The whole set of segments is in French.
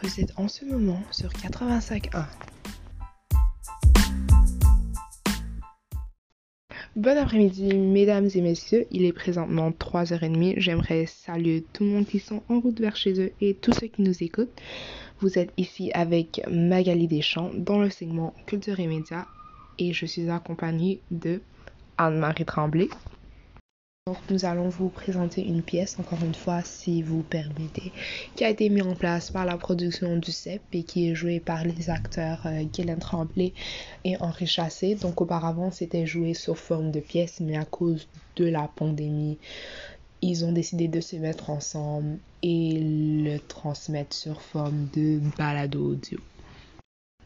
Vous êtes en ce moment sur 85.1. Bon après-midi, mesdames et messieurs. Il est présentement 3h30. J'aimerais saluer tout le monde qui sont en route vers chez eux et tous ceux qui nous écoutent. Vous êtes ici avec Magali Deschamps dans le segment Culture et Médias et je suis accompagnée de Anne-Marie Tremblay. Nous allons vous présenter une pièce, encore une fois, si vous permettez, qui a été mise en place par la production du CEP et qui est jouée par les acteurs euh, Guylaine Tremblay et Henri Chassé. Donc, auparavant, c'était joué sous forme de pièce, mais à cause de la pandémie, ils ont décidé de se mettre ensemble et le transmettre sur forme de balado audio.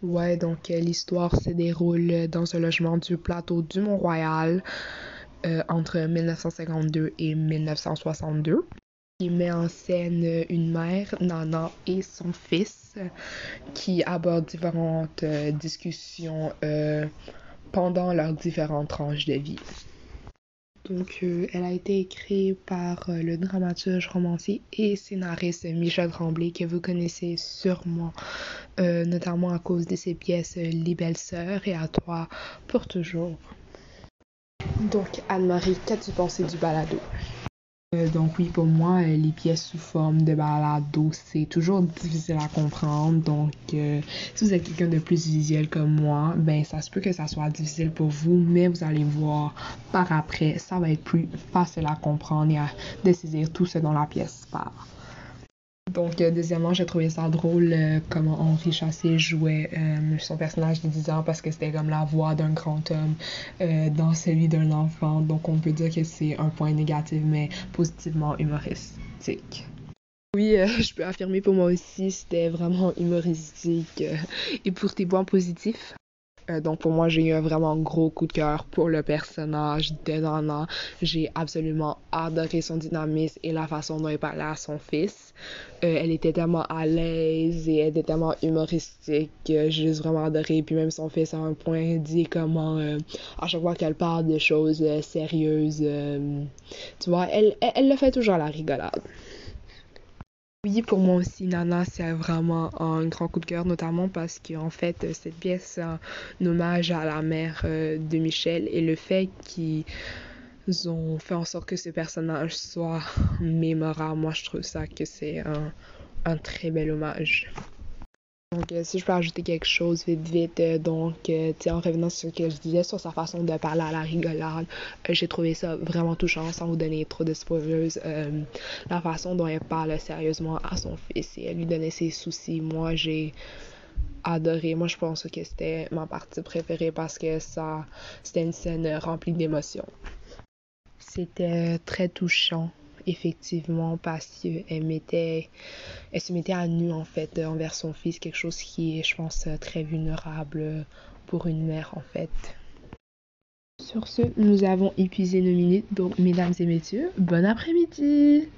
Ouais, donc euh, l'histoire se déroule dans un logement du plateau du Mont-Royal. Euh, entre 1952 et 1962 qui met en scène une mère, Nana, et son fils qui abordent différentes euh, discussions euh, pendant leurs différentes tranches de vie. Donc, elle a été écrite par le dramaturge, romancier et scénariste Michel Tremblay, que vous connaissez sûrement, notamment à cause de ses pièces Les Belles Sœurs et À toi pour toujours. Donc, Anne-Marie, qu'as-tu pensé du balado? Euh, donc oui, pour moi, euh, les pièces sous forme de balado, c'est toujours difficile à comprendre. Donc, euh, si vous êtes quelqu'un de plus visuel comme moi, ben ça se peut que ça soit difficile pour vous, mais vous allez voir par après, ça va être plus facile à comprendre et à décider tout ce dont la pièce parle. Donc, euh, deuxièmement, j'ai trouvé ça drôle euh, comment Henri Chassé jouait euh, son personnage de 10 ans parce que c'était comme la voix d'un grand homme dans celui d'un enfant. Donc, on peut dire que c'est un point négatif, mais positivement humoristique. Oui, je peux affirmer pour moi aussi, c'était vraiment humoristique et pour tes points positifs. Euh, donc pour moi, j'ai eu un vraiment gros coup de cœur pour le personnage de Nana. J'ai absolument adoré son dynamisme et la façon dont elle parlait à son fils. Euh, elle était tellement à l'aise et elle était tellement humoristique. j'ai juste vraiment adoré. Puis même son fils à un point dit comment euh, à chaque fois qu'elle parle de choses sérieuses, tu vois, elle, elle, elle le fait toujours à la rigolade. Oui, pour moi aussi, Nana, c'est vraiment un grand coup de cœur, notamment parce qu'en fait, cette pièce, un hommage à la mère euh, de Michel et le fait qu'ils ont fait en sorte que ce personnage soit mémorable. Moi, je trouve ça que c'est un très bel hommage. Donc, euh, si je peux ajouter quelque chose vite, vite, euh, donc, euh, en revenant sur ce que je disais, sur sa façon de parler à la rigolade, j'ai trouvé ça vraiment touchant, sans vous donner trop de spoilers. la façon dont elle parle sérieusement à son fils et elle lui donnait ses soucis. Moi, j'ai adoré. Moi, je pense que c'était ma partie préférée parce que ça, c'était une scène remplie d'émotions. C'était très touchant effectivement parce qu'elle se mettait à nu en fait envers son fils quelque chose qui est je pense très vulnérable pour une mère en fait. Sur ce nous avons épuisé nos minutes. Donc mesdames et messieurs bon après-midi